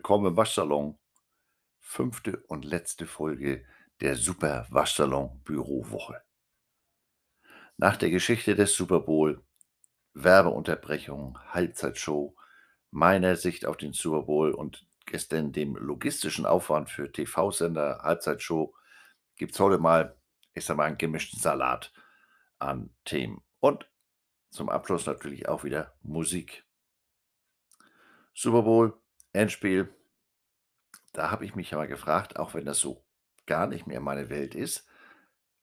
Willkommen im Waschsalon. Fünfte und letzte Folge der Super Waschsalon Bürowoche. Nach der Geschichte des Super Bowl, Werbeunterbrechung, Halbzeitshow, meiner Sicht auf den Super Bowl und gestern dem logistischen Aufwand für TV-Sender, Halbzeitshow, gibt es heute mal, ich sag mal, einen gemischten Salat an Themen. Und zum Abschluss natürlich auch wieder Musik. Super Bowl, Endspiel. Da habe ich mich aber gefragt, auch wenn das so gar nicht mehr meine Welt ist,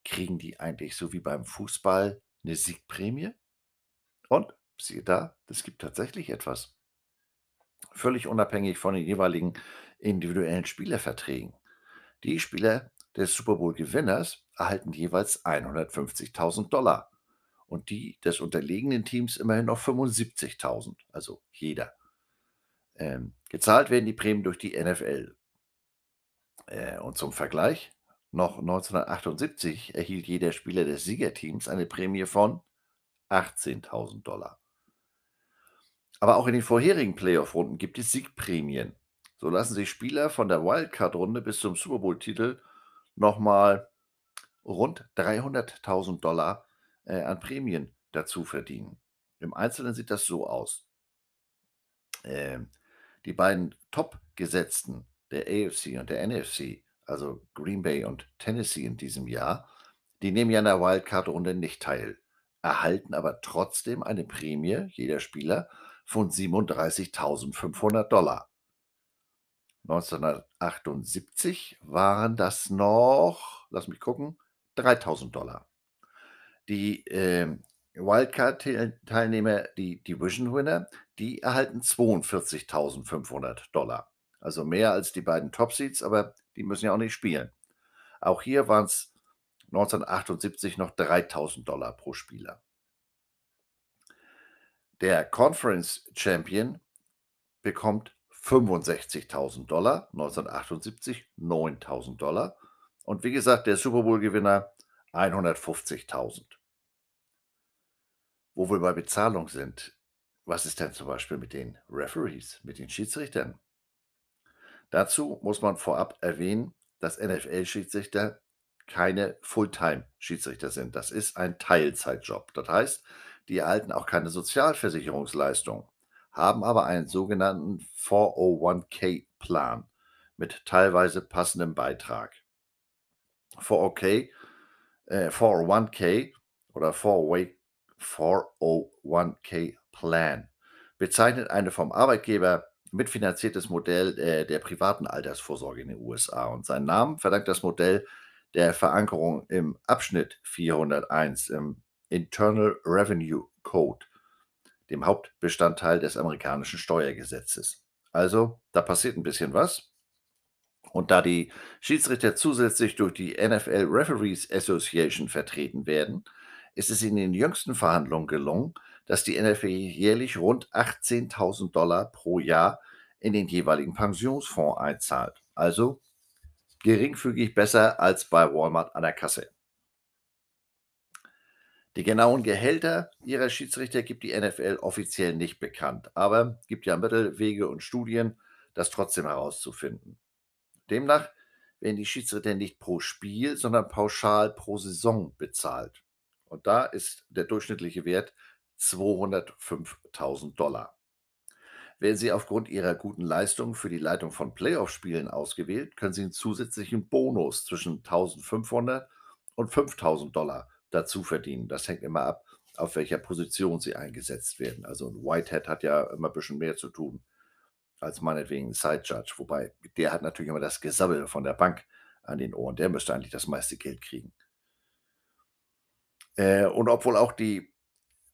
kriegen die eigentlich so wie beim Fußball eine Siegprämie? Und siehe da, es gibt tatsächlich etwas. Völlig unabhängig von den jeweiligen individuellen Spielerverträgen. Die Spieler des Super Bowl-Gewinners erhalten jeweils 150.000 Dollar und die des unterlegenen Teams immerhin noch 75.000, also jeder. Ähm, gezahlt werden die Prämien durch die NFL. Äh, und zum Vergleich, noch 1978 erhielt jeder Spieler des Siegerteams eine Prämie von 18.000 Dollar. Aber auch in den vorherigen Playoff-Runden gibt es Siegprämien. So lassen sich Spieler von der Wildcard-Runde bis zum Super Bowl-Titel nochmal rund 300.000 Dollar äh, an Prämien dazu verdienen. Im Einzelnen sieht das so aus. Ähm, die beiden Top-Gesetzten der AFC und der NFC, also Green Bay und Tennessee in diesem Jahr, die nehmen ja an der Wildcard-Runde nicht teil, erhalten aber trotzdem eine Prämie, jeder Spieler, von 37.500 Dollar. 1978 waren das noch, lass mich gucken, 3000 Dollar. Die äh, Wildcard-Teilnehmer, die Division-Winner, die erhalten 42.500 Dollar. Also mehr als die beiden Top-Seeds, aber die müssen ja auch nicht spielen. Auch hier waren es 1978 noch 3.000 Dollar pro Spieler. Der Conference Champion bekommt 65.000 Dollar, 1978 9.000 Dollar. Und wie gesagt, der Super Bowl-Gewinner 150.000. Wo wir bei Bezahlung sind, was ist denn zum Beispiel mit den Referees, mit den Schiedsrichtern? Dazu muss man vorab erwähnen, dass NFL-Schiedsrichter keine Fulltime-Schiedsrichter sind. Das ist ein Teilzeitjob. Das heißt, die erhalten auch keine Sozialversicherungsleistung, haben aber einen sogenannten 401k-Plan mit teilweise passendem Beitrag. 401k, äh, 401k oder 401 401k Plan bezeichnet eine vom Arbeitgeber mitfinanziertes Modell äh, der privaten Altersvorsorge in den USA und seinen Namen verdankt das Modell der Verankerung im Abschnitt 401 im Internal Revenue Code, dem Hauptbestandteil des amerikanischen Steuergesetzes. Also, da passiert ein bisschen was. Und da die Schiedsrichter zusätzlich durch die NFL Referees Association vertreten werden, ist es in den jüngsten Verhandlungen gelungen, dass die NFL jährlich rund 18.000 Dollar pro Jahr in den jeweiligen Pensionsfonds einzahlt. Also geringfügig besser als bei Walmart an der Kasse. Die genauen Gehälter ihrer Schiedsrichter gibt die NFL offiziell nicht bekannt, aber gibt ja Mittel, Wege und Studien, das trotzdem herauszufinden. Demnach werden die Schiedsrichter nicht pro Spiel, sondern pauschal pro Saison bezahlt. Und da ist der durchschnittliche Wert 205.000 Dollar. Werden Sie aufgrund Ihrer guten Leistung für die Leitung von Playoff-Spielen ausgewählt, können Sie einen zusätzlichen Bonus zwischen 1.500 und 5.000 Dollar dazu verdienen. Das hängt immer ab, auf welcher Position Sie eingesetzt werden. Also ein Whitehead hat ja immer ein bisschen mehr zu tun als meinetwegen ein Side Judge, wobei der hat natürlich immer das Gesabbel von der Bank an den Ohren. Der müsste eigentlich das meiste Geld kriegen. Äh, und obwohl auch die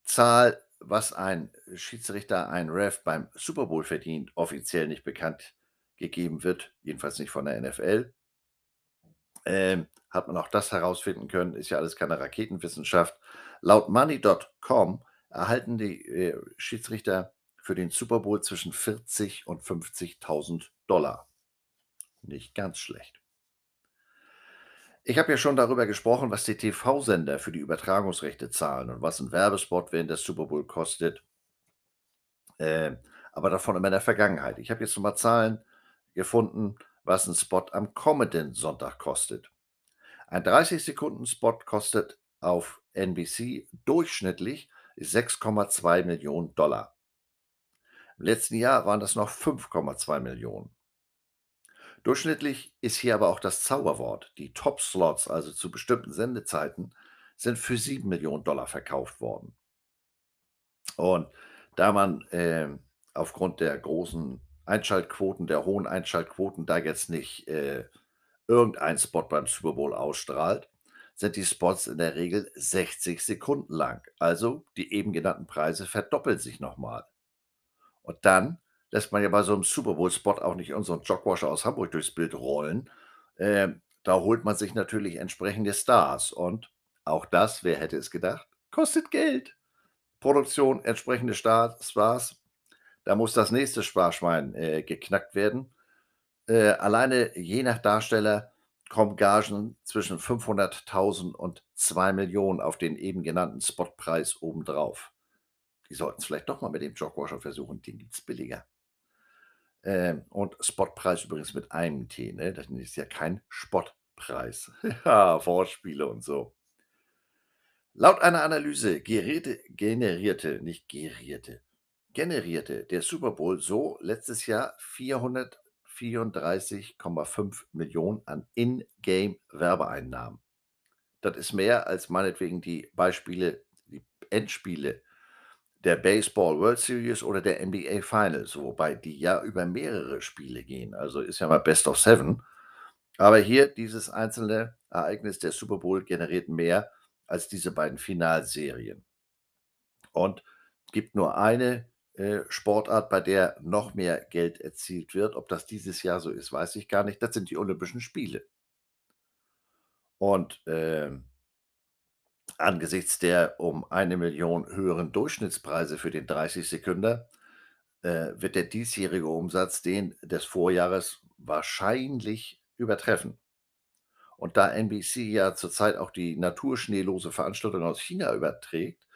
Zahl, was ein Schiedsrichter, ein Ref beim Super Bowl verdient, offiziell nicht bekannt gegeben wird, jedenfalls nicht von der NFL, ähm, hat man auch das herausfinden können, ist ja alles keine Raketenwissenschaft. Laut Money.com erhalten die äh, Schiedsrichter für den Super Bowl zwischen 40 und 50.000 Dollar. Nicht ganz schlecht. Ich habe ja schon darüber gesprochen, was die TV-Sender für die Übertragungsrechte zahlen und was ein Werbespot während des Super Bowl kostet. Äh, aber davon in der Vergangenheit. Ich habe jetzt nochmal Zahlen gefunden, was ein Spot am kommenden Sonntag kostet. Ein 30-Sekunden-Spot kostet auf NBC durchschnittlich 6,2 Millionen Dollar. Im letzten Jahr waren das noch 5,2 Millionen. Durchschnittlich ist hier aber auch das Zauberwort. Die Top-Slots, also zu bestimmten Sendezeiten, sind für 7 Millionen Dollar verkauft worden. Und da man äh, aufgrund der großen Einschaltquoten, der hohen Einschaltquoten, da jetzt nicht äh, irgendein Spot beim Super Bowl ausstrahlt, sind die Spots in der Regel 60 Sekunden lang. Also die eben genannten Preise verdoppeln sich nochmal. Und dann lässt man ja bei so einem Super Bowl-Spot auch nicht unseren Jogwasher aus Hamburg durchs Bild rollen. Äh, da holt man sich natürlich entsprechende Stars. Und auch das, wer hätte es gedacht, kostet Geld. Produktion, entsprechende Stars, Da muss das nächste Sparschwein äh, geknackt werden. Äh, alleine je nach Darsteller kommen Gagen zwischen 500.000 und 2 Millionen auf den eben genannten Spotpreis obendrauf. Die sollten es vielleicht doch mal mit dem Jogwasher versuchen, den gibt es billiger. Ähm, und Spotpreis übrigens mit einem T, ne? Das ist ja kein Spottpreis. ja, Vorspiele und so. Laut einer Analyse Geräte, generierte, nicht gerierte, generierte der Super Bowl so letztes Jahr 400 34,5 Millionen an In-Game-Werbeeinnahmen. Das ist mehr als meinetwegen die Beispiele, die Endspiele der Baseball World Series oder der NBA Finals, wobei die ja über mehrere Spiele gehen. Also ist ja mal Best of Seven. Aber hier dieses einzelne Ereignis der Super Bowl generiert mehr als diese beiden Finalserien. Und gibt nur eine äh, Sportart, bei der noch mehr Geld erzielt wird. Ob das dieses Jahr so ist, weiß ich gar nicht. Das sind die Olympischen Spiele. Und äh, angesichts der um eine Million höheren Durchschnittspreise für den 30 Sekünder äh, wird der diesjährige Umsatz den des Vorjahres wahrscheinlich übertreffen. Und da NBC ja zurzeit auch die naturschneelose Veranstaltung aus China überträgt,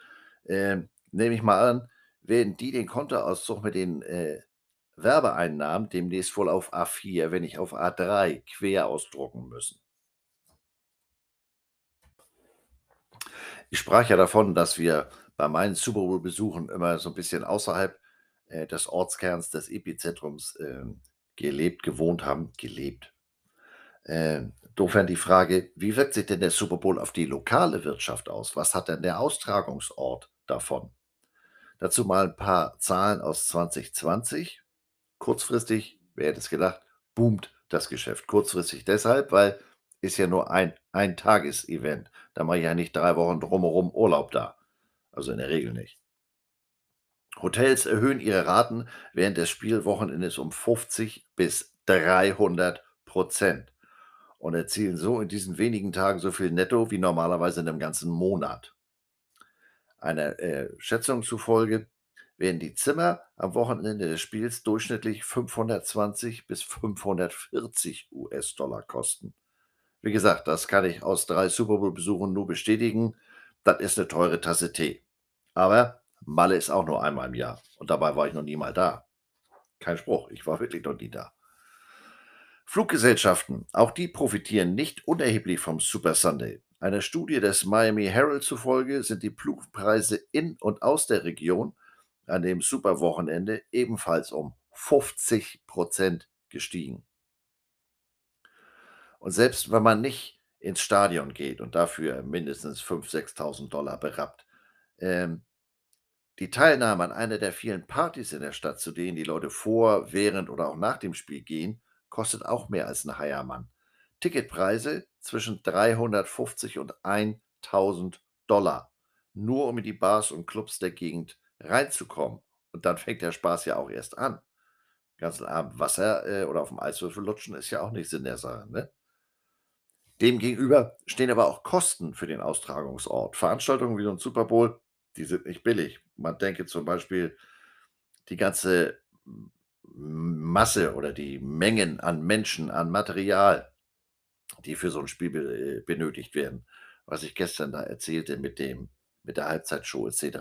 äh, nehme ich mal an, werden die den Kontoauszug mit den äh, Werbeeinnahmen demnächst wohl auf A4, wenn nicht auf A3, quer ausdrucken müssen. Ich sprach ja davon, dass wir bei meinen Super Bowl-Besuchen immer so ein bisschen außerhalb äh, des Ortskerns, des Epizentrums äh, gelebt, gewohnt haben. Gelebt. Äh, insofern die Frage, wie wirkt sich denn der Super Bowl auf die lokale Wirtschaft aus? Was hat denn der Austragungsort davon? Dazu mal ein paar Zahlen aus 2020. Kurzfristig, wer hätte es gedacht, boomt das Geschäft. Kurzfristig deshalb, weil ist ja nur ein Ein-Tages-Event. Da mache ich ja nicht drei Wochen drumherum Urlaub da. Also in der Regel nicht. Hotels erhöhen ihre Raten während des Spielwochenendes um 50 bis 300 Prozent und erzielen so in diesen wenigen Tagen so viel netto wie normalerweise in einem ganzen Monat. Einer äh, Schätzung zufolge werden die Zimmer am Wochenende des Spiels durchschnittlich 520 bis 540 US-Dollar kosten. Wie gesagt, das kann ich aus drei Super Bowl-Besuchen nur bestätigen. Das ist eine teure Tasse Tee. Aber Malle ist auch nur einmal im Jahr. Und dabei war ich noch nie mal da. Kein Spruch, ich war wirklich noch nie da. Fluggesellschaften, auch die profitieren nicht unerheblich vom Super Sunday. Einer Studie des Miami Herald zufolge sind die Flugpreise in und aus der Region an dem Superwochenende ebenfalls um 50 Prozent gestiegen. Und selbst wenn man nicht ins Stadion geht und dafür mindestens 5.000, 6.000 Dollar berappt, ähm, die Teilnahme an einer der vielen Partys in der Stadt, zu denen die Leute vor, während oder auch nach dem Spiel gehen, kostet auch mehr als ein Heiermann. Ticketpreise zwischen 350 und 1000 Dollar, nur um in die Bars und Clubs der Gegend reinzukommen. Und dann fängt der Spaß ja auch erst an. Ganzen Abend Wasser äh, oder auf dem Eiswürfel lutschen ist ja auch nichts in der Sache. Ne? Demgegenüber stehen aber auch Kosten für den Austragungsort. Veranstaltungen wie so ein Super Bowl, die sind nicht billig. Man denke zum Beispiel die ganze Masse oder die Mengen an Menschen, an Material, die für so ein Spiel äh, benötigt werden. Was ich gestern da erzählte mit dem mit der Halbzeitshow et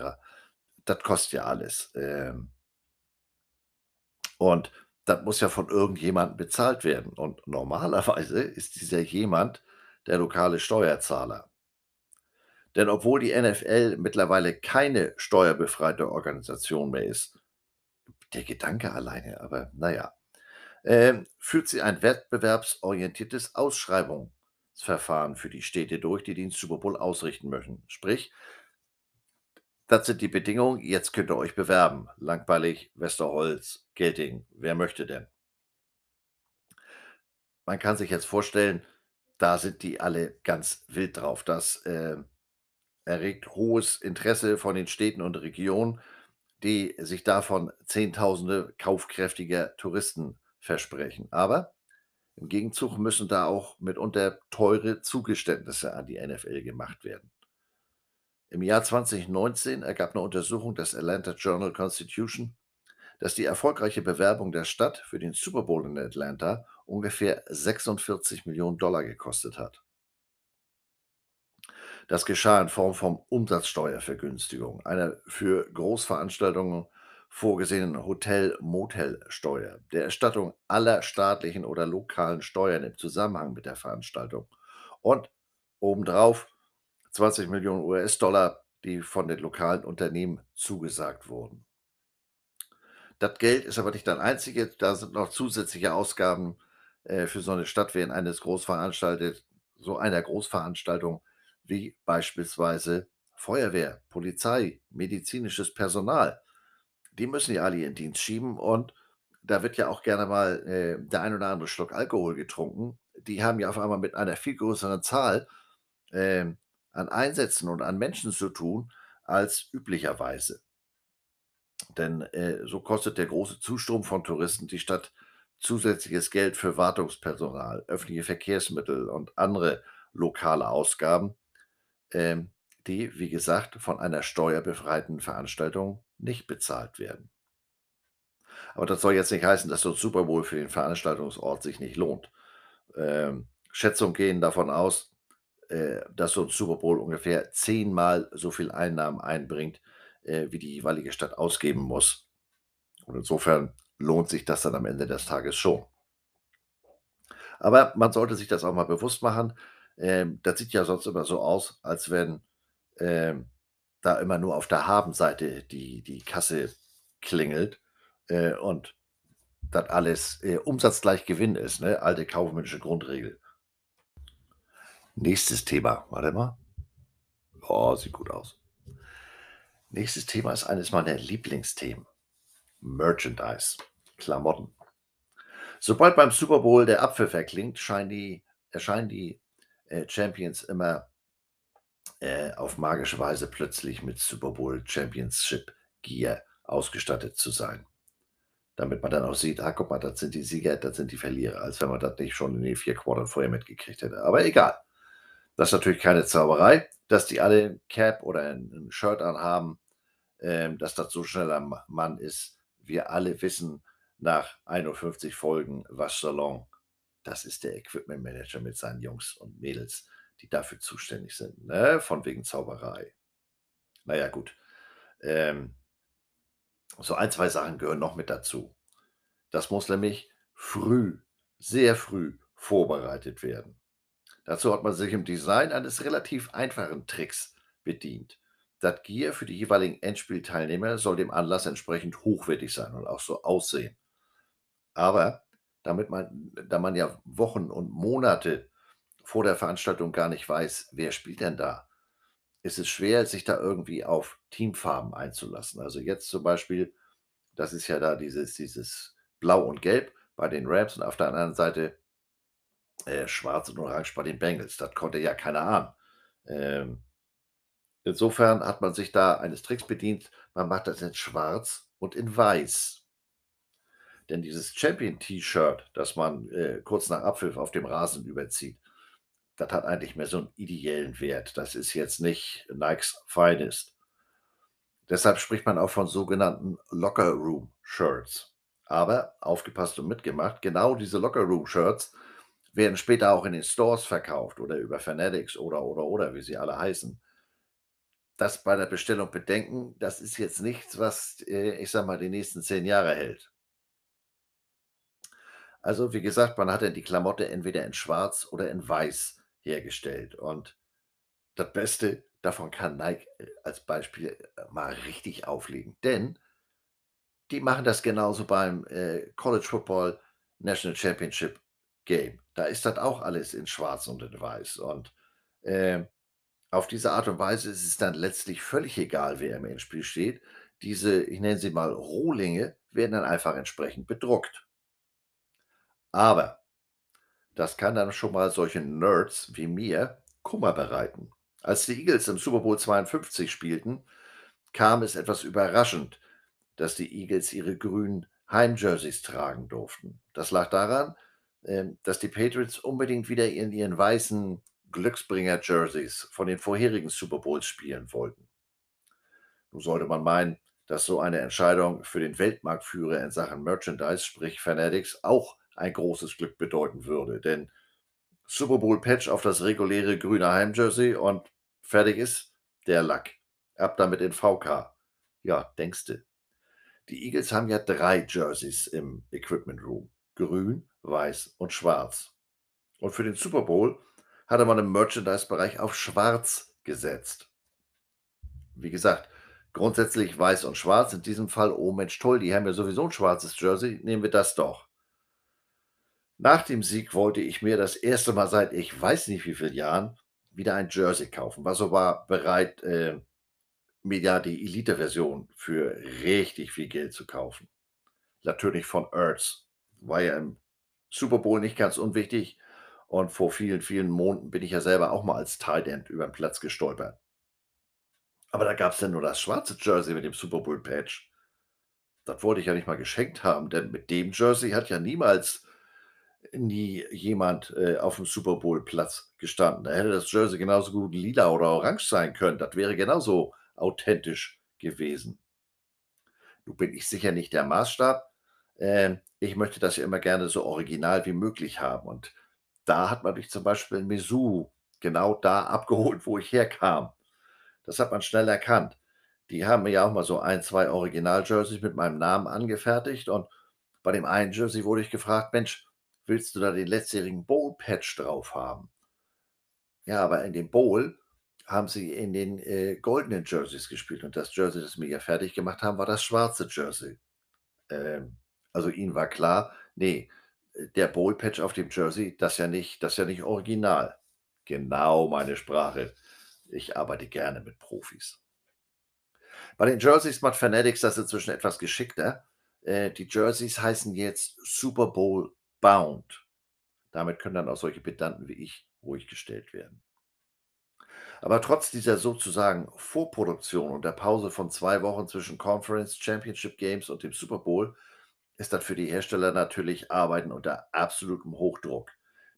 Das kostet ja alles. Ähm und Das muss ja von irgendjemandem bezahlt werden und normalerweise ist dieser jemand der lokale Steuerzahler. Denn obwohl die NFL mittlerweile keine steuerbefreite Organisation mehr ist der Gedanke alleine, aber na ja, ähm, führt sie ein wettbewerbsorientiertes Ausschreibungsverfahren für die Städte durch, die den Super Bowl ausrichten möchten. Sprich das sind die Bedingungen, jetzt könnt ihr euch bewerben. Langweilig, Westerholz, Gelting, wer möchte denn? Man kann sich jetzt vorstellen, da sind die alle ganz wild drauf. Das, äh, erregt hohes Interesse von den Städten und Regionen, die sich davon Zehntausende kaufkräftiger Touristen versprechen. Aber im Gegenzug müssen da auch mitunter teure Zugeständnisse an die NFL gemacht werden. Im Jahr 2019 ergab eine Untersuchung des Atlanta Journal-Constitution, dass die erfolgreiche Bewerbung der Stadt für den Super Bowl in Atlanta ungefähr 46 Millionen Dollar gekostet hat. Das geschah in Form von Umsatzsteuervergünstigung, einer für Großveranstaltungen vorgesehenen Hotel-Motel-Steuer, der Erstattung aller staatlichen oder lokalen Steuern im Zusammenhang mit der Veranstaltung und obendrauf 20 Millionen US-Dollar, die von den lokalen Unternehmen zugesagt wurden. Das Geld ist aber nicht das einzige, da sind noch zusätzliche Ausgaben, äh, für so eine Stadt in eines großveranstaltet so einer Großveranstaltung wie beispielsweise Feuerwehr, Polizei, medizinisches Personal. Die müssen ja alle ihren Dienst schieben und da wird ja auch gerne mal, äh, der ein oder andere Schluck Alkohol getrunken. Die haben ja auf einmal mit einer viel größeren Zahl, ähm, an Einsätzen und an Menschen zu tun als üblicherweise. Denn äh, so kostet der große Zustrom von Touristen die Stadt zusätzliches Geld für Wartungspersonal, öffentliche Verkehrsmittel und andere lokale Ausgaben, ähm, die, wie gesagt, von einer steuerbefreiten Veranstaltung nicht bezahlt werden. Aber das soll jetzt nicht heißen, dass so ein Super Bowl für den Veranstaltungsort sich nicht lohnt. Ähm, Schätzungen gehen davon aus, äh, dass so 'n Super Bowl ungefähr zehnmal so viel Einnahmen einbringt, äh, wie die jeweilige Stadt ausgeben muss. Und insofern lohnt sich das dann am Ende des Tages schon. Aber man sollte sich das auch mal bewusst machen. Ähm, das sieht ja sonst immer so aus, als wenn, ähm, da immer nur auf der Habenseite die die Kasse klingelt, äh, und das alles, äh, Umsatz gleich Gewinn ist, ne? Alte kaufmännische Grundregel. Nächstes Thema. Warte mal. Oh, sieht gut aus. Nächstes Thema ist eines meiner Lieblingsthemen. Merchandise, Klamotten. Sobald beim Super Bowl der Apfel verklingt, scheinen die erscheinen die, äh, Champions immer äh, auf magische Weise plötzlich mit Super Bowl Championship Gear ausgestattet zu sein. Damit man dann auch sieht: „Ah, guck mal, das sind die Sieger, das sind die Verlierer“, als wenn man das nicht schon in den 4 Quartern vorher mitgekriegt hätte. Aber egal. Das ist natürlich keine Zauberei, dass die alle 'n Cap oder 'n 'n Shirt anhaben, ähm, dass das so schnell am Mann ist. Wir alle wissen nach 51 Folgen Waschsalon, das ist der Equipment Manager mit seinen Jungs und Mädels, die dafür zuständig sind, ne, von wegen Zauberei. Na ja, gut. Ähm so ein, 2 Sachen gehören noch mit dazu. Das muss nämlich früh, sehr früh vorbereitet werden. Dazu hat man sich im Design eines relativ einfachen Tricks bedient. Das Gear für die jeweiligen Endspielteilnehmer soll dem Anlass entsprechend hochwertig sein und auch so aussehen. Aber damit man da man ja Wochen und Monate vor der Veranstaltung gar nicht weiß, wer spielt denn da, ist es schwer, sich da irgendwie auf Teamfarben einzulassen. Also, jetzt zum Beispiel, das ist ja da dieses dieses Blau und Gelb bei den Rams und auf der anderen Seite äh, schwarz und orange bei den Bengals. Das konnte ja keiner ahnen. Ähm, insofern hat man sich da eines Tricks bedient. Man macht das in schwarz und in weiß. Denn dieses Champion-T-Shirt, das man, äh, kurz nach Abpfiff auf dem Rasen überzieht, das hat eigentlich mehr so 'n ideellen Wert. Das ist jetzt nicht Nikes Finest. Deshalb spricht man auch von sogenannten Locker Room Shirts. Aber aufgepasst und mitgemacht, genau diese Locker Room Shirts werden später auch in den Stores verkauft oder über Fanatics oder, oder, oder, wie sie alle heißen. Das bei der Bestellung bedenken, das ist jetzt nichts, was, äh, ich sage mal, die nächsten 10 Jahre hält. Also, wie gesagt, man hat dann die Klamotte entweder in Schwarz oder in Weiß hergestellt. Und das Beste, davon kann Nike, äh, als Beispiel, äh, mal richtig auflegen. Denn die machen das genauso beim, äh, College Football National Championship Game. Da ist das auch alles in Schwarz und in Weiß. Und, ähm, auf diese Art und Weise ist es dann letztlich völlig egal, wer im Endspiel steht. Diese, ich nenne sie mal Rohlinge, werden dann einfach entsprechend bedruckt. Aber das kann dann schon mal solchen Nerds wie mir Kummer bereiten. Als die Eagles im Super Bowl 52 spielten, kam es etwas überraschend, dass die Eagles ihre grünen Heimjerseys tragen durften. Das lag daran, ähm, dass die Patriots unbedingt wieder in ihren weißen Glücksbringer-Jerseys von den vorherigen Super Bowls spielen wollten. Nun sollte man meinen, dass so eine Entscheidung für den Weltmarktführer in Sachen Merchandise, sprich Fanatics, auch ein großes Glück bedeuten würde. Denn Super Bowl Patch auf das reguläre grüne Heimjersey und fertig ist der Lack. Ab damit in VK. Ja, denkste. Die Eagles haben ja drei Jerseys im Equipment Room. Grün, weiß und schwarz. Und für den Super Bowl hatte man im Merchandise-Bereich auf schwarz gesetzt. Wie gesagt, grundsätzlich weiß und schwarz. In diesem Fall, oh Mensch, toll, die haben ja sowieso ein schwarzes Jersey, nehmen wir das doch. Nach dem Sieg wollte ich mir das erste Mal seit ich weiß nicht wie vielen Jahren wieder ein Jersey kaufen, war sogar bereit, äh, mir ja die Elite-Version für richtig viel Geld zu kaufen. Natürlich von Ertz. War ja im Super Bowl nicht ganz unwichtig. Und vor vielen, vielen Monaten bin ich ja selber auch mal als Tight End über den Platz gestolpert. Aber da gab es ja nur das schwarze Jersey mit dem Super Bowl Patch. Das wollte ich ja nicht mal geschenkt haben, denn mit dem Jersey hat ja niemals nie jemand äh, auf dem Super Bowl Platz gestanden. Da hätte das Jersey genauso gut lila oder orange sein können. Das wäre genauso authentisch gewesen. Nun bin ich sicher nicht der Maßstab. Ähm, ich möchte das ja immer gerne so original wie möglich haben. Und da hat man mich zum Beispiel in Mizzou genau da abgeholt, wo ich herkam. Das hat man schnell erkannt. Die haben mir ja auch mal so ein, zwei Original-Jerseys mit meinem Namen angefertigt und bei dem einen Jersey wurde ich gefragt: „Mensch, willst du da den letztjährigen Bowl-Patch drauf haben?“ Ja, aber in dem Bowl haben sie in den, äh, goldenen Jerseys gespielt und das Jersey, das wir ja fertig gemacht haben, war das schwarze Jersey. Ähm, also ihnen war klar: „Ne, der Bowl-Patch auf dem Jersey, das ja nicht das ja nicht original.“ Genau meine Sprache. Ich arbeite gerne mit Profis. Bei den Jerseys macht Fanatics das inzwischen etwas geschickter. Äh, die Jerseys heißen jetzt Super Bowl Bound. Damit können dann auch solche Pedanten wie ich ruhig gestellt werden. Aber trotz dieser sozusagen Vorproduktion und der Pause von 2 Wochen zwischen Conference Championship Games und dem Super Bowl ist das für die Hersteller natürlich Arbeiten unter absolutem Hochdruck.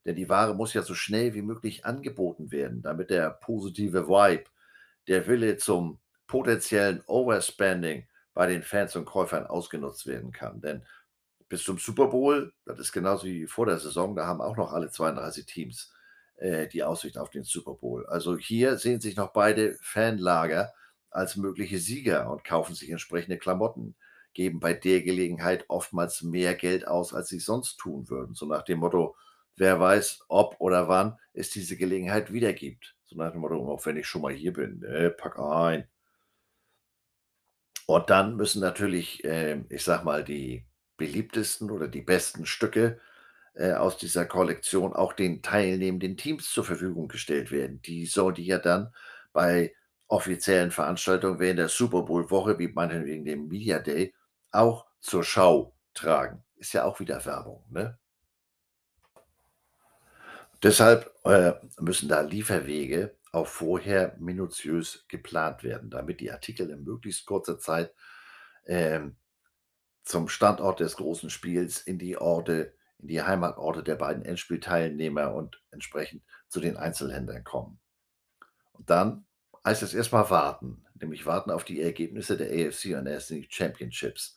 Denn die Ware muss ja so schnell wie möglich angeboten werden, damit der positive Vibe, der Wille zum potenziellen Overspending bei den Fans und Käufern ausgenutzt werden kann. Denn bis zum Super Bowl, das ist genauso wie vor der Saison, da haben auch noch alle 32 Teams äh, die Aussicht auf den Super Bowl. Also hier sehen sich noch beide Fanlager als mögliche Sieger und kaufen sich entsprechende Klamotten, geben bei der Gelegenheit oftmals mehr Geld aus, als sie sonst tun würden. So nach dem Motto, wer weiß, ob oder wann es diese Gelegenheit wieder gibt. So nach dem Motto, auch wenn ich schon mal hier bin, ne, pack ein. Und dann müssen natürlich, äh, ich sag mal, die beliebtesten oder die besten Stücke äh, aus dieser Kollektion auch den teilnehmenden Teams zur Verfügung gestellt werden. Die sollen die ja dann bei offiziellen Veranstaltungen während der Super Bowl-Woche, wie meinetwegen dem Media Day, auch zur Schau tragen. Ist ja auch wieder Werbung, ne? Deshalb äh, müssen da Lieferwege auch vorher minutiös geplant werden, damit die Artikel in möglichst kurzer Zeit ähm, zum Standort des großen Spiels in die Orte in die Heimatorte der beiden Endspielteilnehmer und entsprechend zu den Einzelhändlern kommen. Und dann heißt es erstmal warten, nämlich warten auf die Ergebnisse der AFC und NFC Championships,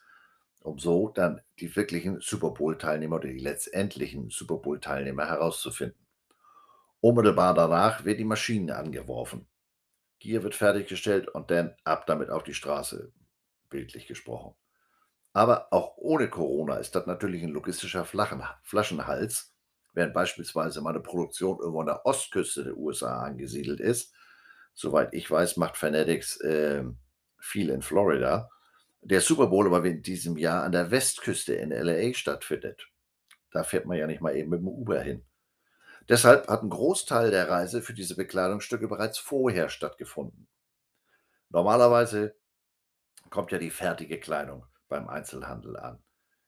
um so dann die wirklichen Super Bowl-Teilnehmer oder die letztendlichen Super Bowl-Teilnehmer herauszufinden. Unmittelbar danach werden die Maschinen angeworfen. Gier wird fertiggestellt und dann ab damit auf die Straße, bildlich gesprochen. Aber auch ohne Corona ist das natürlich ein logistischer Flaschenhals, während beispielsweise meine Produktion irgendwo an der Ostküste der USA angesiedelt ist. Soweit ich weiß, macht Fanatics, ähm, viel in Florida. Der Super Bowl aber in diesem Jahr an der Westküste in LA stattfindet. Da fährt man ja nicht mal eben mit dem Uber hin. Deshalb hat ein Großteil der Reise für diese Bekleidungsstücke bereits vorher stattgefunden. Normalerweise kommt ja die fertige Kleidung beim Einzelhandel an.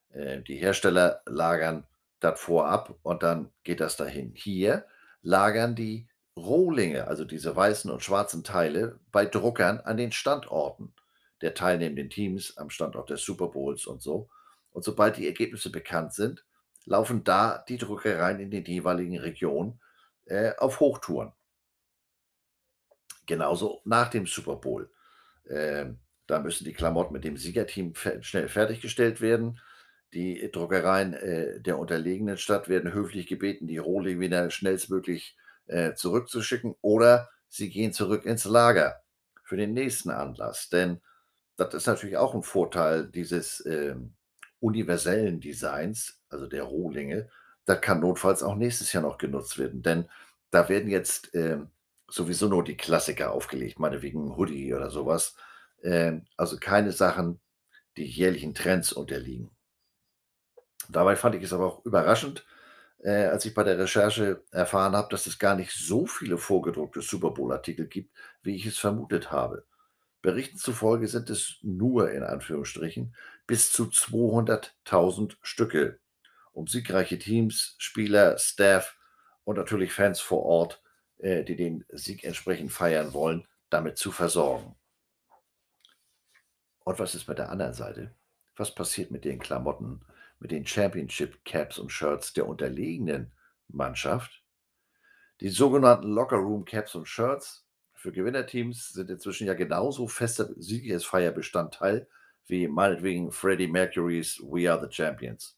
Äh, die Hersteller lagern das vorab und dann geht das dahin. Hier lagern die Rohlinge, also diese weißen und schwarzen Teile, bei Druckern an den Standorten der teilnehmenden Teams, am Standort des Super Bowls und so. Und sobald die Ergebnisse bekannt sind, laufen da die Druckereien in den jeweiligen Regionen äh, auf Hochtouren. Genauso nach dem Super Bowl. Ähm, da müssen die Klamotten mit dem Siegerteam schnell fertiggestellt werden. Die Druckereien äh, der unterlegenen Stadt werden höflich gebeten, die Rohlinge wieder schnellstmöglich äh, zurückzuschicken oder sie gehen zurück ins Lager für den nächsten Anlass. Denn das ist natürlich auch ein Vorteil dieses ähm, universellen Designs, also der Rohlinge. Das kann notfalls auch nächstes Jahr noch genutzt werden, denn da werden jetzt ähm, sowieso nur die Klassiker aufgelegt, meinetwegen 'n Hoodie oder sowas. Ähm, also keine Sachen, die jährlichen Trends unterliegen. Dabei fand ich es aber auch überraschend, äh, als ich bei der Recherche erfahren habe, dass es gar nicht so viele vorgedruckte Super Bowl-Artikel gibt, wie ich es vermutet habe. Berichten zufolge sind es nur in Anführungsstrichen bis zu 200.000 Stücke, um siegreiche Teams, Spieler, Staff und natürlich Fans vor Ort, äh, die den Sieg entsprechend feiern wollen, damit zu versorgen. Und was ist mit der anderen Seite? Was passiert mit den Klamotten, mit den Championship Caps und Shirts der unterlegenen Mannschaft? Die sogenannten Locker Room Caps und Shirts für Gewinnerteams sind inzwischen ja genauso fester Siegesfeierbestandteil wie meinetwegen Freddie Mercurys We Are the Champions.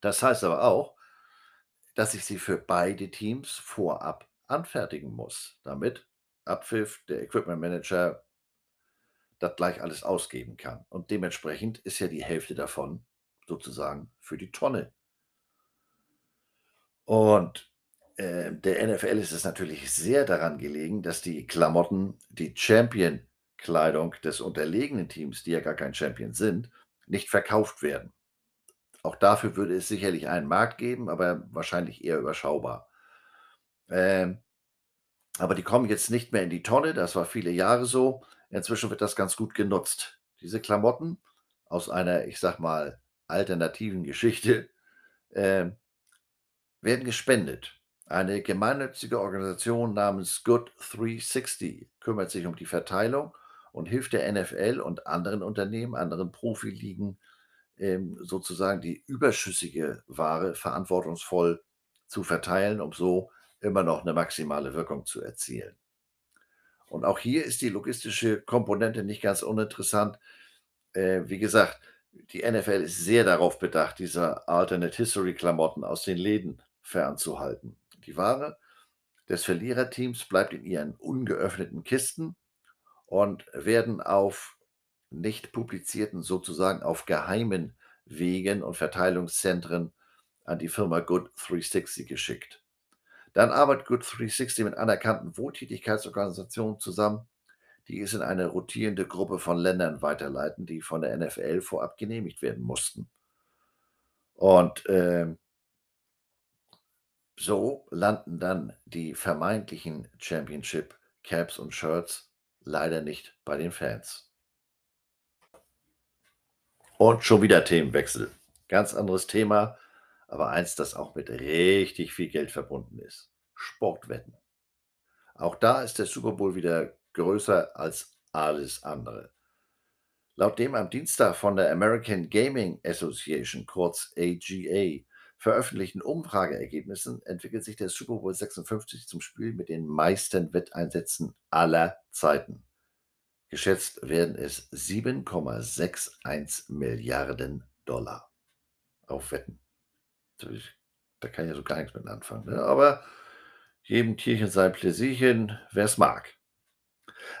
Das heißt aber auch, dass ich sie für beide Teams vorab anfertigen muss, damit Abpfiff der Equipment Manager das gleich alles ausgeben kann. Und dementsprechend ist ja die Hälfte davon sozusagen für die Tonne. Und äh, der NFL ist es natürlich sehr daran gelegen, dass die Klamotten, die Champion-Kleidung des unterlegenen Teams, die ja gar kein Champion sind, nicht verkauft werden. Auch dafür würde es sicherlich einen Markt geben, aber wahrscheinlich eher überschaubar. Ähm, aber die kommen jetzt nicht mehr in die Tonne, das war viele Jahre so. Inzwischen wird das ganz gut genutzt. Diese Klamotten aus einer, ich sag mal, alternativen Geschichte äh, werden gespendet. Eine gemeinnützige Organisation namens Good 360 kümmert sich um die Verteilung und hilft der NFL und anderen Unternehmen, anderen Profiligen, ähm, sozusagen die überschüssige Ware verantwortungsvoll zu verteilen, um so immer noch eine maximale Wirkung zu erzielen. Und auch hier ist die logistische Komponente nicht ganz uninteressant. Äh, wie gesagt, die NFL ist sehr darauf bedacht, diese Alternate History Klamotten aus den Läden fernzuhalten. Die Ware des Verliererteams bleibt in ihren ungeöffneten Kisten und werden auf nicht publizierten, sozusagen auf geheimen Wegen und Verteilungszentren an die Firma Good 360 geschickt. Dann arbeitet Good 360 mit anerkannten Wohltätigkeitsorganisationen zusammen, die es in eine rotierende Gruppe von Ländern weiterleiten, die von der NFL vorab genehmigt werden mussten. Und äh, so landen dann die vermeintlichen Championship Caps und Shirts leider nicht bei den Fans. Und schon wieder Themenwechsel. Ganz anderes Thema aber eins, das auch mit richtig viel Geld verbunden ist. Sportwetten. Auch da ist der Super Bowl wieder größer als alles andere. Laut dem am Dienstag von der American Gaming Association, kurz AGA, veröffentlichten Umfrageergebnissen entwickelt sich der Super Bowl 56 zum Spiel mit den meisten Wetteinsätzen aller Zeiten. Geschätzt werden es 7,61 Milliarden Dollar auf Wetten da kann ich ja so gar nichts mit anfangen. Ne? Aber jedem Tierchen sein Pläsierchen, wer es mag.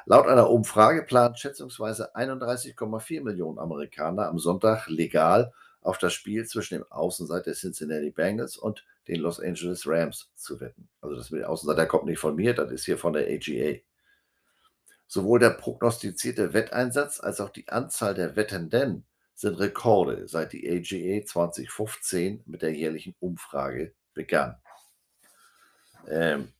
Laut einer Umfrage planen schätzungsweise 31,4 Millionen Amerikaner am Sonntag legal auf das Spiel zwischen dem Außenseiter Cincinnati Bengals und den Los Angeles Rams zu wetten. Also das mit Außenseiter kommt nicht von mir, das ist hier von der AGA. Sowohl der prognostizierte Wetteinsatz als auch die Anzahl der Wettenden sind Rekorde, seit die AGA 2015 mit der jährlichen Umfrage begann. Ähm,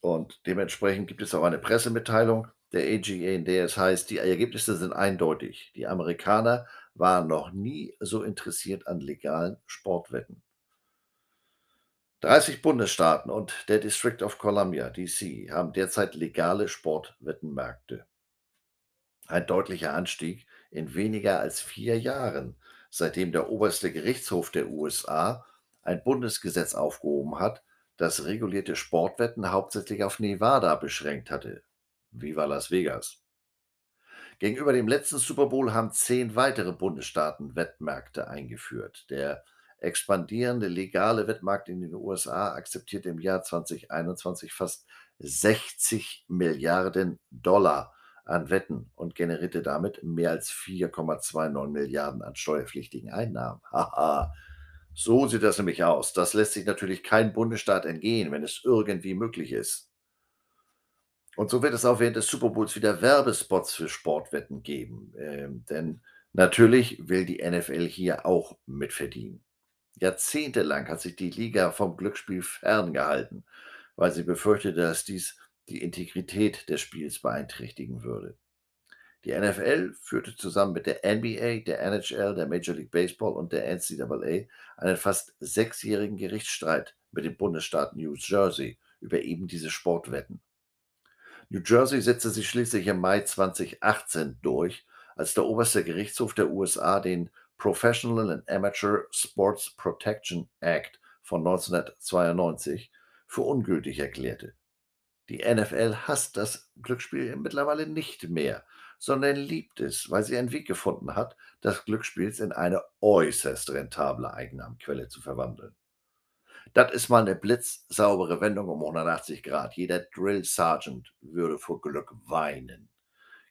und dementsprechend gibt es auch eine Pressemitteilung der AGA, in der es heißt, die Ergebnisse sind eindeutig. Die Amerikaner waren noch nie so interessiert an legalen Sportwetten. 30 Bundesstaaten und der District of Columbia, DC, haben derzeit legale Sportwettenmärkte. Ein deutlicher Anstieg in weniger als vier Jahren, seitdem der oberste Gerichtshof der USA ein Bundesgesetz aufgehoben hat, das regulierte Sportwetten hauptsächlich auf Nevada beschränkt hatte. Viva Las Vegas. Gegenüber dem letzten Super Bowl haben zehn weitere Bundesstaaten Wettmärkte eingeführt. Der expandierende legale Wettmarkt in den USA akzeptierte im Jahr 2021 fast 60 Milliarden Dollar an Wetten und generierte damit mehr als 4,29 Milliarden an steuerpflichtigen Einnahmen. Haha, so sieht das nämlich aus. Das lässt sich natürlich kein Bundesstaat entgehen, wenn es irgendwie möglich ist. Und so wird es auch während des Super Bowls wieder Werbespots für Sportwetten geben. Ähm, denn natürlich will die NFL hier auch mitverdienen. Jahrzehntelang hat sich die Liga vom Glücksspiel ferngehalten, weil sie befürchtete, dass dies die Integrität des Spiels beeinträchtigen würde. Die NFL führte zusammen mit der NBA, der NHL, der Major League Baseball und der NCAA einen fast sechsjährigen Gerichtsstreit mit dem Bundesstaat New Jersey über eben diese Sportwetten. New Jersey setzte sich schließlich im Mai 2018 durch, als der oberste Gerichtshof der USA den Professional and Amateur Sports Protection Act von 1992 für ungültig erklärte. Die NFL hasst das Glücksspiel mittlerweile nicht mehr, sondern liebt es, weil sie einen Weg gefunden hat, das Glücksspiels in eine äußerst rentable Einnahmenquelle zu verwandeln. Das ist mal eine blitzsaubere Wendung um 180 Grad. Jeder Drill Sergeant würde vor Glück weinen.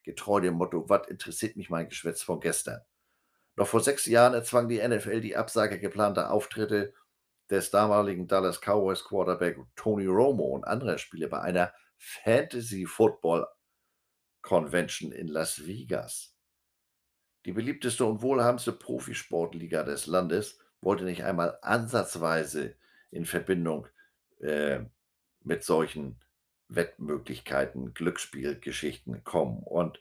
Getreu dem Motto, was interessiert mich mein Geschwätz von gestern? Noch vor sechs Jahren erzwang die NFL die Absage geplanter Auftritte des damaligen Dallas Cowboys Quarterback Tony Romo und anderer Spieler bei einer Fantasy Football Convention in Las Vegas. Die beliebteste und wohlhabendste Profisportliga des Landes wollte nicht einmal ansatzweise in Verbindung äh, mit solchen Wettmöglichkeiten, Glücksspielgeschichten kommen und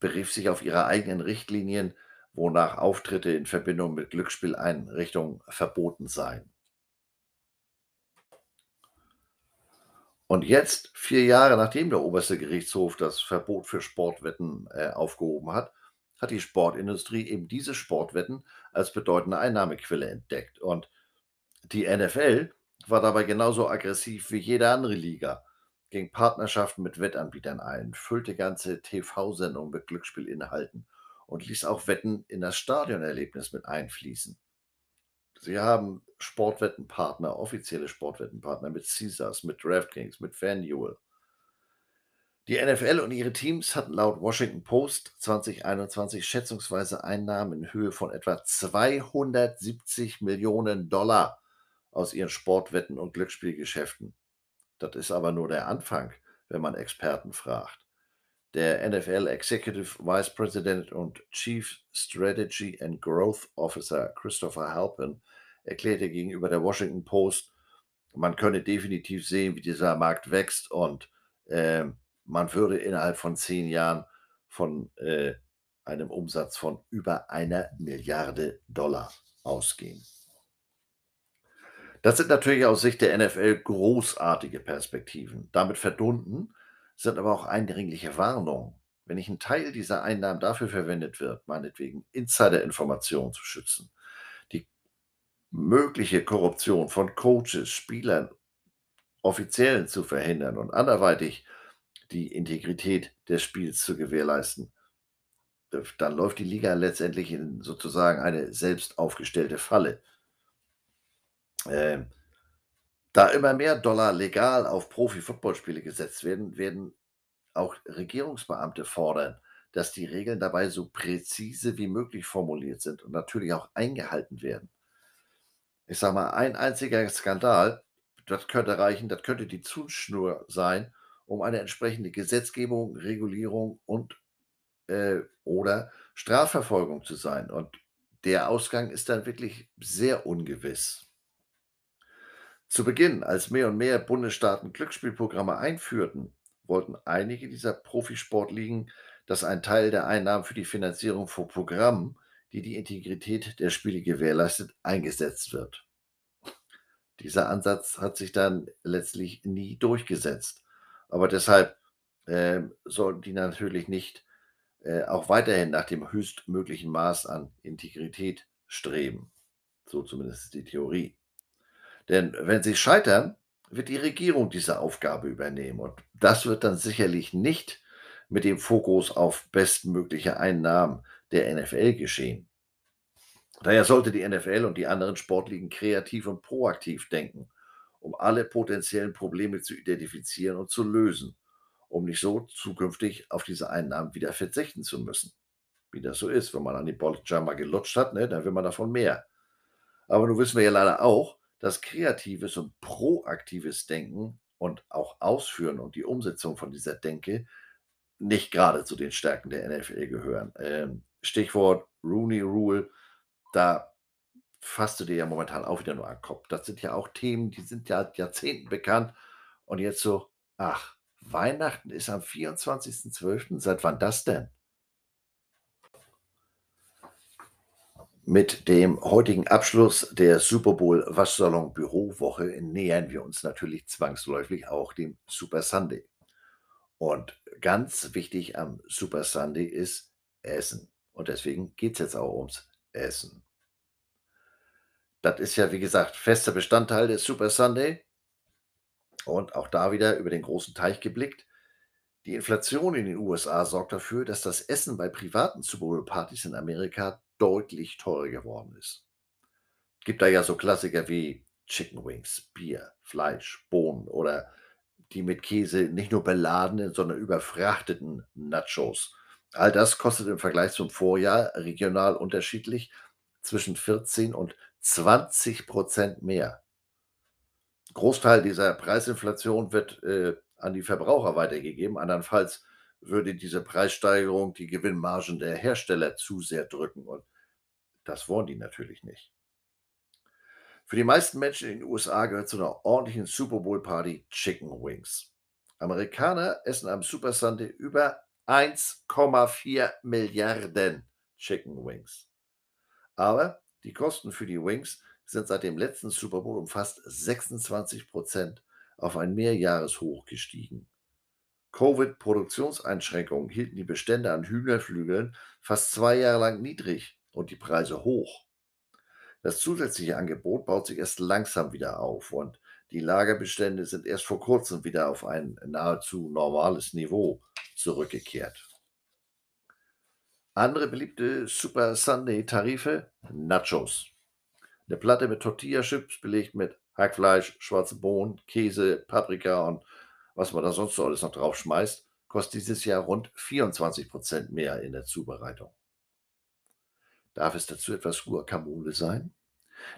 berief sich auf ihre eigenen Richtlinien, wonach Auftritte in Verbindung mit Glücksspieleinrichtungen verboten seien. Und jetzt, vier Jahre nachdem der oberste Gerichtshof das Verbot für Sportwetten äh, aufgehoben hat, hat die Sportindustrie eben diese Sportwetten als bedeutende Einnahmequelle entdeckt. Und die NFL war dabei genauso aggressiv wie jede andere Liga, ging Partnerschaften mit Wettanbietern ein, füllte ganze TV-Sendungen mit Glücksspielinhalten und ließ auch Wetten in das Stadionerlebnis mit einfließen. Sie haben Sportwettenpartner, offizielle Sportwettenpartner mit Caesars, mit DraftKings, mit FanDuel. Die NFL und ihre Teams hatten laut Washington Post 2021 schätzungsweise Einnahmen in Höhe von etwa 270 Millionen Dollar aus ihren Sportwetten und Glücksspielgeschäften. Das ist aber nur der Anfang, wenn man Experten fragt. Der NFL Executive Vice President und Chief Strategy and Growth Officer Christopher Halpin erklärte gegenüber der Washington Post, man könne definitiv sehen, wie dieser Markt wächst und äh, man würde innerhalb von zehn Jahren von äh, einem Umsatz von über einer Milliarde Dollar ausgehen. Das sind natürlich aus Sicht der NFL großartige Perspektiven. Damit verbunden sind aber auch eindringliche Warnungen. Wenn nicht ein Teil dieser Einnahmen dafür verwendet wird, meinetwegen Insider-Informationen zu schützen, die mögliche Korruption von Coaches, Spielern, Offiziellen zu verhindern und anderweitig die Integrität des Spiels zu gewährleisten, dann läuft die Liga letztendlich in sozusagen eine selbst aufgestellte Falle. Ähm, da immer mehr Dollar legal auf Profi-Footballspiele gesetzt werden, werden auch Regierungsbeamte fordern, dass die Regeln dabei so präzise wie möglich formuliert sind und natürlich auch eingehalten werden. Ich sage mal, ein einziger Skandal, das könnte reichen, das könnte die Zündschnur sein, um eine entsprechende Gesetzgebung, Regulierung und äh, oder Strafverfolgung zu sein. Und der Ausgang ist dann wirklich sehr ungewiss. Zu Beginn, als mehr und mehr Bundesstaaten Glücksspielprogramme einführten, wollten einige dieser Profisportligen, dass ein Teil der Einnahmen für die Finanzierung von Programmen, die die Integrität der Spiele gewährleistet, eingesetzt wird. Dieser Ansatz hat sich dann letztlich nie durchgesetzt. Aber deshalb äh, sollten die natürlich nicht äh, auch weiterhin nach dem höchstmöglichen Maß an Integrität streben. So zumindest die Theorie. Denn wenn sie scheitern, wird die Regierung diese Aufgabe übernehmen. Und das wird dann sicherlich nicht mit dem Fokus auf bestmögliche Einnahmen der NFL geschehen. Daher sollte die NFL und die anderen Sportligen kreativ und proaktiv denken, um alle potenziellen Probleme zu identifizieren und zu lösen, um nicht so zukünftig auf diese Einnahmen wieder verzichten zu müssen. Wie das so ist, wenn man an die Bolger mal gelutscht hat, ne, dann will man davon mehr. Aber nun wissen wir ja leider auch, dass kreatives und proaktives Denken und auch Ausführen und die Umsetzung von dieser Denke nicht gerade zu den Stärken der NFL gehören. Ähm, Stichwort Rooney Rule, da fasst du dir ja momentan auch wieder nur an den Kopf. Das sind ja auch Themen, die sind ja Jahrzehnten bekannt. Und jetzt so, ach, Weihnachten ist am 24.12. Seit wann das denn? Mit dem heutigen Abschluss der Super Bowl Waschsalon Bürowoche nähern wir uns natürlich zwangsläufig auch dem Super Sunday. Und ganz wichtig am Super Sunday ist Essen. Und deswegen geht es jetzt auch ums Essen. Das ist ja, wie gesagt, fester Bestandteil des Super Sunday. Und auch da wieder über den großen Teich geblickt. Die Inflation in den USA sorgt dafür, dass das Essen bei privaten Super Bowl-Partys in Amerika deutlich teurer geworden ist. Gibt da ja so Klassiker wie Chicken Wings, Bier, Fleisch, Bohnen oder die mit Käse nicht nur beladenen, sondern überfrachteten Nachos. All das kostet im Vergleich zum Vorjahr regional unterschiedlich zwischen 14 und 20 Prozent mehr. Großteil dieser Preisinflation wird äh, an die Verbraucher weitergegeben. Andernfalls würde diese Preissteigerung die Gewinnmargen der Hersteller zu sehr drücken. Und das wollen die natürlich nicht. Für die meisten Menschen in den USA gehört zu einer ordentlichen Super Bowl Party Chicken Wings. Amerikaner essen am Super Sunday über 1,4 Milliarden Chicken Wings. Aber die Kosten für die Wings sind seit dem letzten Super Bowl um fast 26 Prozent auf ein Mehrjahreshoch gestiegen. Covid-Produktionseinschränkungen hielten die Bestände an Hühnerflügeln fast zwei Jahre lang niedrig und die Preise hoch. Das zusätzliche Angebot baut sich erst langsam wieder auf und die Lagerbestände sind erst vor kurzem wieder auf ein nahezu normales Niveau zurückgekehrt. Andere beliebte Super Sunday Tarife, Nachos. Eine Platte mit Tortilla-Chips belegt mit Hackfleisch, schwarze Bohnen, Käse, Paprika und was man da sonst so alles noch drauf schmeißt, kostet dieses Jahr rund 24 Prozent mehr in der Zubereitung. Darf es dazu etwas Guacamole sein?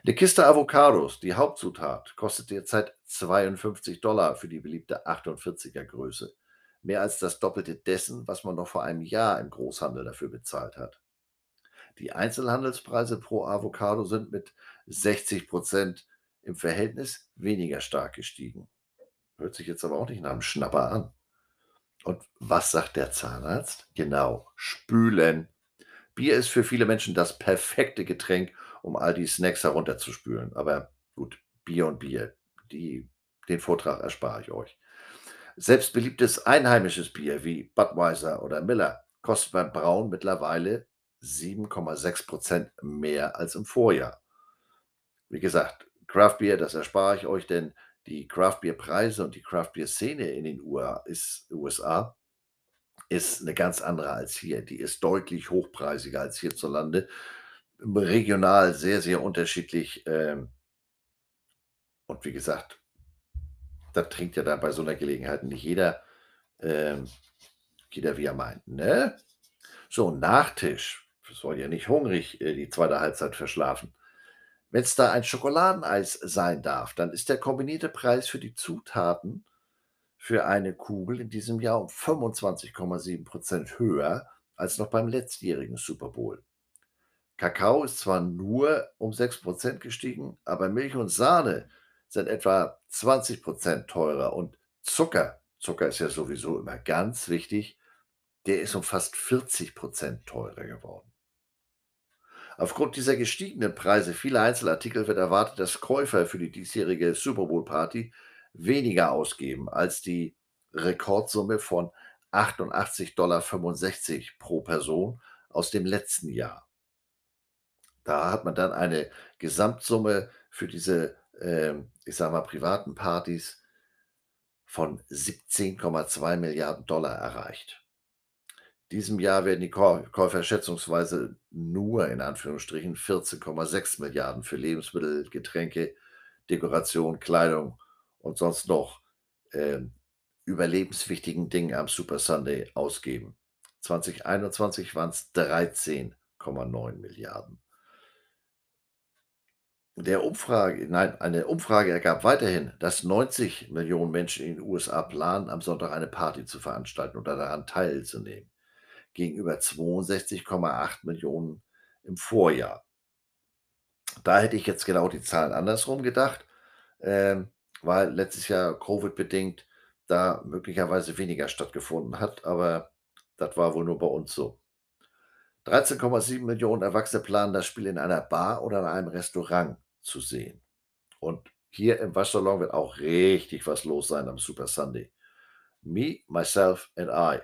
Eine Kiste Avocados, die Hauptzutat, kostet derzeit 52 Dollar für die beliebte 48er Größe. Mehr als das Doppelte dessen, was man noch vor einem Jahr im Großhandel dafür bezahlt hat. Die Einzelhandelspreise pro Avocado sind mit 60 Prozent im Verhältnis weniger stark gestiegen. Hört sich jetzt aber auch nicht nach einem Schnapper an. Und was sagt der Zahnarzt? Genau, spülen. Bier ist für viele Menschen das perfekte Getränk, um all die Snacks herunterzuspülen. Aber gut, Bier und Bier, die, den Vortrag erspare ich euch. Selbst beliebtes einheimisches Bier wie Budweiser oder Miller kostet beim Brauen mittlerweile 7,6 Prozent mehr als im Vorjahr. Wie gesagt, Craft Beer, das erspare ich euch, denn die Craft Beer Preise und die Craft Beer Szene in den USA ist eine ganz andere als hier. Die ist deutlich hochpreisiger als hierzulande. Regional sehr, sehr unterschiedlich. Ähm, und wie gesagt, da trinkt ja dann bei so einer Gelegenheit nicht jeder Ähm, jeder wie er meint, ne? So, Nachtisch. Soll ja nicht hungrig äh, die zweite Halbzeit verschlafen. Wenn es da ein Schokoladeneis sein darf, dann ist der kombinierte Preis für die Zutaten für eine Kugel in diesem Jahr um 25,7% höher als noch beim letztjährigen Super Bowl. Kakao ist zwar nur um 6% gestiegen, aber Milch und Sahne sind etwa 20% teurer und Zucker, Zucker ist ja sowieso immer ganz wichtig, der ist um fast 40% teurer geworden. Aufgrund dieser gestiegenen Preise vieler Einzelartikel wird erwartet, dass Käufer für die diesjährige Super Bowl Party weniger ausgeben als die Rekordsumme von 88,65 Dollar pro Person aus dem letzten Jahr. Da hat man dann eine Gesamtsumme für diese, ähm, ich sage mal, privaten Partys von 17,2 Milliarden Dollar erreicht. Diesem Jahr werden die Käufer schätzungsweise nur in Anführungsstrichen 14,6 Milliarden für Lebensmittel, Getränke, Dekoration, Kleidung und sonst noch äh, überlebenswichtigen Dingen am Super Sunday ausgeben. 2021 waren es 13,9 Milliarden. Der Umfrage, nein, eine Umfrage ergab weiterhin, dass 90 Millionen Menschen in den USA planen, am Sonntag eine Party zu veranstalten oder daran teilzunehmen, gegenüber 62,8 Millionen im Vorjahr. Da hätte ich jetzt genau die Zahlen andersrum gedacht, ähm, weil letztes Jahr Covid-bedingt da möglicherweise weniger stattgefunden hat, aber das war wohl nur bei uns so. 13,7 Millionen Erwachsene planen das Spiel in einer Bar oder in einem Restaurant zu sehen. Und hier im Waschsalon wird auch richtig was los sein am Super Sunday. Me, myself and I.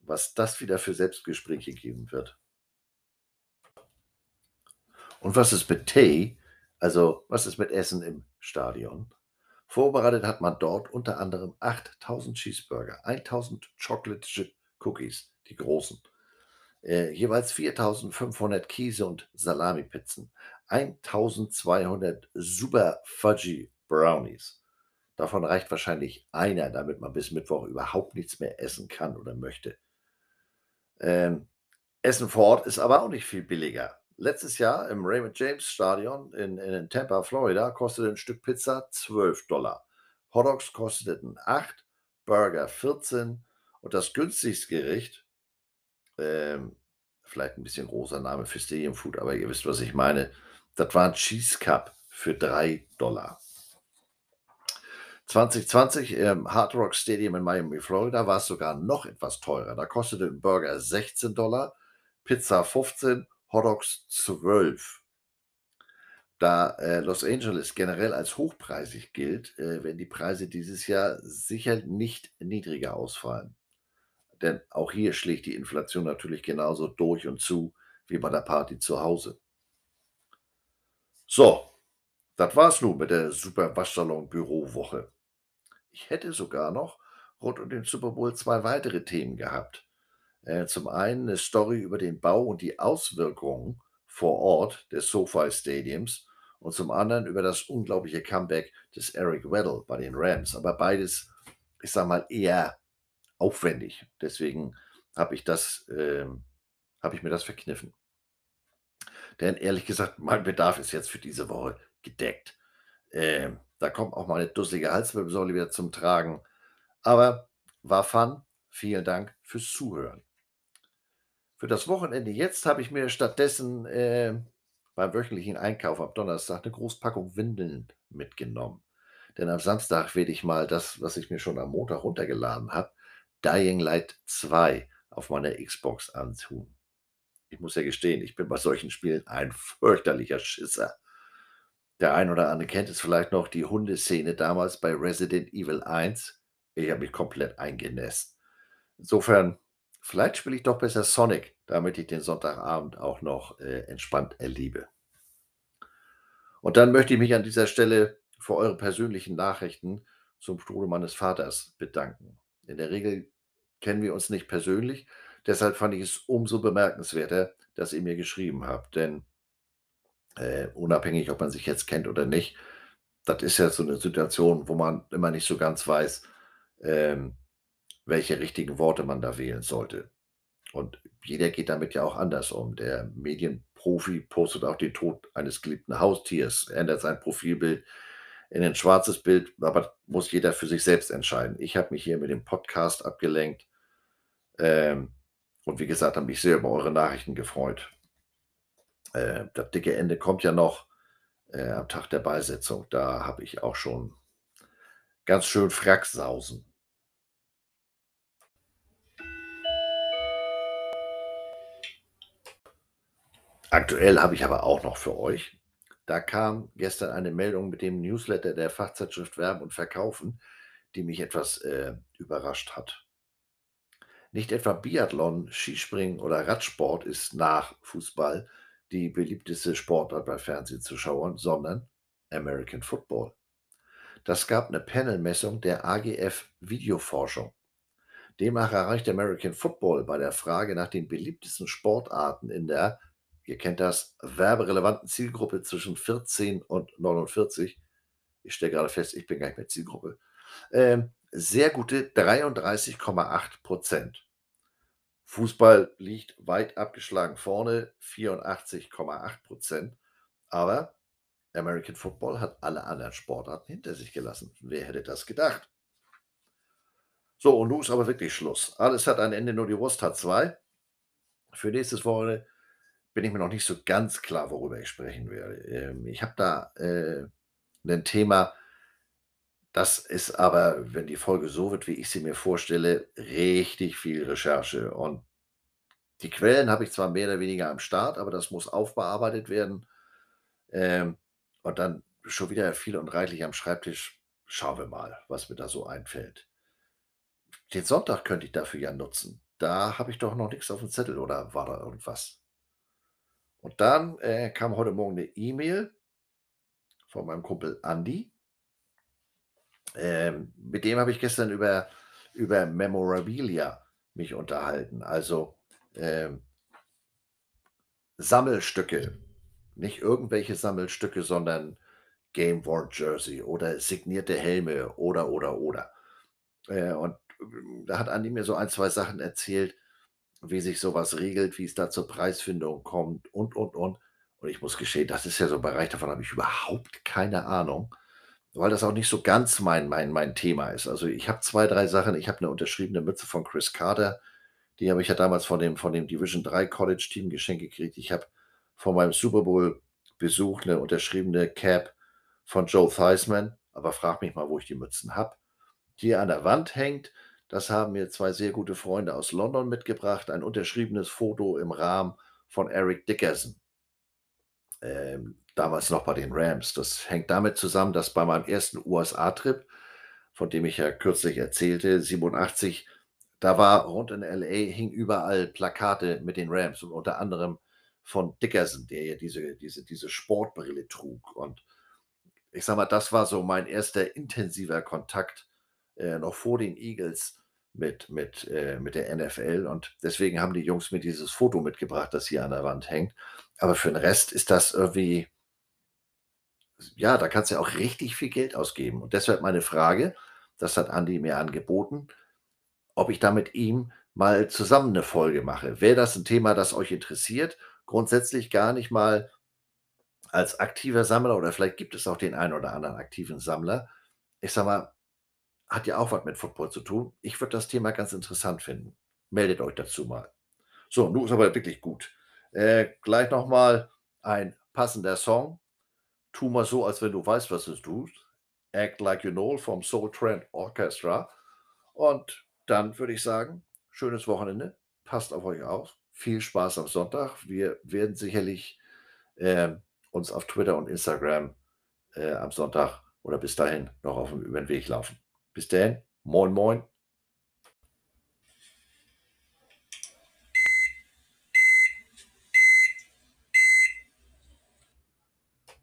Was das wieder für Selbstgespräche geben wird. Und was ist mit Tee? Also, was ist mit Essen im Stadion? Vorbereitet hat man dort unter anderem 8000 Cheeseburger, 1000 Chocolate Chip Cookies, die großen, äh, jeweils 4500 Käse- und Salami-Pizzen, 1200 Super Fudgy Brownies. Davon reicht wahrscheinlich einer, damit man bis Mittwoch überhaupt nichts mehr essen kann oder möchte. Ähm, Essen vor Ort ist aber auch nicht viel billiger. Letztes Jahr im Raymond James Stadion in, in Tampa, Florida, kostete ein Stück Pizza 12 Dollar. Hotdogs kosteten 8, Burger 14 und das günstigste Gericht, ähm, vielleicht ein bisschen großer Name für Stadium Food, aber ihr wisst, was ich meine, das war ein Cheese Cup für 3 Dollar. 2020 im Hard Rock Stadium in Miami, Florida, war es sogar noch etwas teurer. Da kostete ein Burger 16 Dollar, Pizza 15, Hotdogs 12. Da äh, Los Angeles generell als hochpreisig gilt, äh, werden die Preise dieses Jahr sicher nicht niedriger ausfallen. Denn auch hier schlägt die Inflation natürlich genauso durch und zu wie bei der Party zu Hause. So, das war's nun mit der Super Waschsalon Bürowoche. Ich hätte sogar noch rund um den Super Bowl zwei weitere Themen gehabt. Äh, zum einen eine Story über den Bau und die Auswirkungen vor Ort des SoFi Stadiums und zum anderen über das unglaubliche Comeback des Eric Weddle bei den Rams. Aber beides, ich sag mal, eher aufwendig. Deswegen habe ich äh, habe ich mir das verkniffen. Denn ehrlich gesagt, mein Bedarf ist jetzt für diese Woche gedeckt. Äh, da kommt auch mal eine dusselige Halswirbelsäule wieder zum Tragen. Aber war Fun. Vielen Dank fürs Zuhören. Für das Wochenende jetzt habe ich mir stattdessen äh, beim wöchentlichen Einkauf am Donnerstag eine Großpackung Windeln mitgenommen. Denn am Samstag werde ich mal das, was ich mir schon am Montag runtergeladen habe, Dying Light 2 auf meiner Xbox antun. Ich muss ja gestehen, ich bin bei solchen Spielen ein fürchterlicher Schisser. Der ein oder andere kennt es vielleicht noch, die Hundeszene damals bei Resident Evil 1. Ich habe mich komplett eingenässt. Insofern, vielleicht spiele ich doch besser Sonic, damit ich den Sonntagabend auch noch äh, entspannt erlebe. Und dann möchte ich mich an dieser Stelle für eure persönlichen Nachrichten zum Tode meines Vaters bedanken. In der Regel kennen wir uns nicht persönlich, deshalb fand ich es umso bemerkenswerter, dass ihr mir geschrieben habt, denn äh, unabhängig, ob man sich jetzt kennt oder nicht, das ist ja so eine Situation, wo man immer nicht so ganz weiß, ähm, welche richtigen Worte man da wählen sollte. Und jeder geht damit ja auch anders um. Der Medienprofi postet auch den Tod eines geliebten Haustiers, ändert sein Profilbild in ein schwarzes Bild, aber muss jeder für sich selbst entscheiden. Ich habe mich hier mit dem Podcast abgelenkt ähm, und wie gesagt, habe mich sehr über eure Nachrichten gefreut. Äh, das dicke Ende kommt ja noch äh, am Tag der Beisetzung. Da habe ich auch schon ganz schön Fracksausen. Aktuell habe ich aber auch noch für euch. Da kam gestern eine Meldung mit dem Newsletter der Fachzeitschrift Werben und Verkaufen, die mich etwas äh, überrascht hat. Nicht etwa Biathlon, Skispringen oder Radsport ist nach Fußball die beliebteste Sportart bei Fernsehzuschauern, sondern American Football. Das gab eine Panelmessung der AGF Videoforschung. Demnach erreicht American Football bei der Frage nach den beliebtesten Sportarten in der Ihr kennt das, werberelevanten Zielgruppe zwischen 14 und 49. Ich stelle gerade fest, ich bin gar nicht mehr Zielgruppe. Ähm, sehr gute 33,8 Prozent. Fußball liegt weit abgeschlagen vorne, 84,8 Prozent. Aber American Football hat alle anderen Sportarten hinter sich gelassen. Wer hätte das gedacht? So, und nun ist aber wirklich Schluss. Alles hat ein Ende, nur die Wurst hat zwei. Für nächstes Wochenende bin ich mir noch nicht so ganz klar, worüber ich sprechen werde. Ähm, ich habe da äh, 'nen Thema, das ist aber, wenn die Folge so wird, wie ich sie mir vorstelle, richtig viel Recherche. Und die Quellen habe ich zwar mehr oder weniger am Start, aber das muss aufbearbeitet werden. Ähm, und dann schon wieder viel und reichlich am Schreibtisch. Schauen wir mal, was mir da so einfällt. Den Sonntag könnte ich dafür ja nutzen. Da habe ich doch noch nichts auf dem Zettel oder war da irgendwas? Und dann, äh, kam heute Morgen 'ne E-Mail von meinem Kumpel Andi. Ähm, mit dem habe ich gestern über über Memorabilia mich unterhalten. Also, ähm Sammelstücke. Nicht irgendwelche Sammelstücke, sondern Game Worn Jersey oder signierte Helme oder, oder, oder. Äh, und da hat Andi mir so ein, 2 Sachen erzählt, wie sich sowas regelt, wie es da zur Preisfindung kommt und, und, und. Und ich muss gestehen, das ist ja so 'n Bereich, davon habe ich überhaupt keine Ahnung, weil das auch nicht so ganz mein mein mein Thema ist. Also, ich habe 2, 3 Sachen. Ich habe 'ne unterschriebene Mütze von Cris Carter. Die habe ich ja damals von dem von dem Division 3 College Team geschenkt gekriegt. Ich habe von meinem Super Bowl Besuch 'ne unterschriebene Cap von Joe Theismann, aber frag mich mal, wo ich die Mützen habe. Die an der Wand hängt das haben mir 2 sehr gute Freunde aus London mitgebracht, ein unterschriebenes Foto im Rahmen von Eric Dickerson. Ähm, damals noch bei den Rams. Das hängt damit zusammen, dass bei meinem ersten USA-Trip, von dem ich ja kürzlich erzählte, 87, da war rund in LA hingen überall Plakate mit den Rams und unter anderem von Dickerson, der ja diese diese diese Sportbrille trug. Und ich sage mal, das war so mein erster intensiver Kontakt, äh, noch vor den Eagles mit mit, äh mit der NFL und deswegen haben die Jungs mir dieses Foto mitgebracht, das hier an der Wand hängt. Aber für 'n Rest ist das irgendwie ja, da kannst du ja auch richtig viel Geld ausgeben. Und deshalb meine Frage, das hat Andi mir angeboten, ob ich da mit ihm mal zusammen 'ne Folge mache. Wäre das 'n Thema, das euch interessiert? Grundsätzlich gar nicht mal als aktiver Sammler oder vielleicht gibt es auch den einen oder anderen aktiven Sammler. Ich sage mal hat ja auch was mit Football zu tun. Ich würde das Thema ganz interessant finden. Meldet euch dazu mal. So, nun ist aber wirklich gut. Äh, gleich noch mal ein passender Song. „Tu mal so, als wenn du weißt, was du tust“, „Act Like You Know“ vom Soul Trend Orchestra. Und dann würde ich sagen, schönes Wochenende. Passt auf euch auf. Viel Spaß am Sonntag. Wir werden sicherlich, ähm, uns auf Twitter und Instagram, äh, am Sonntag oder bis dahin noch aufm über 'n Weg laufen. Bis dann. Moin, moin.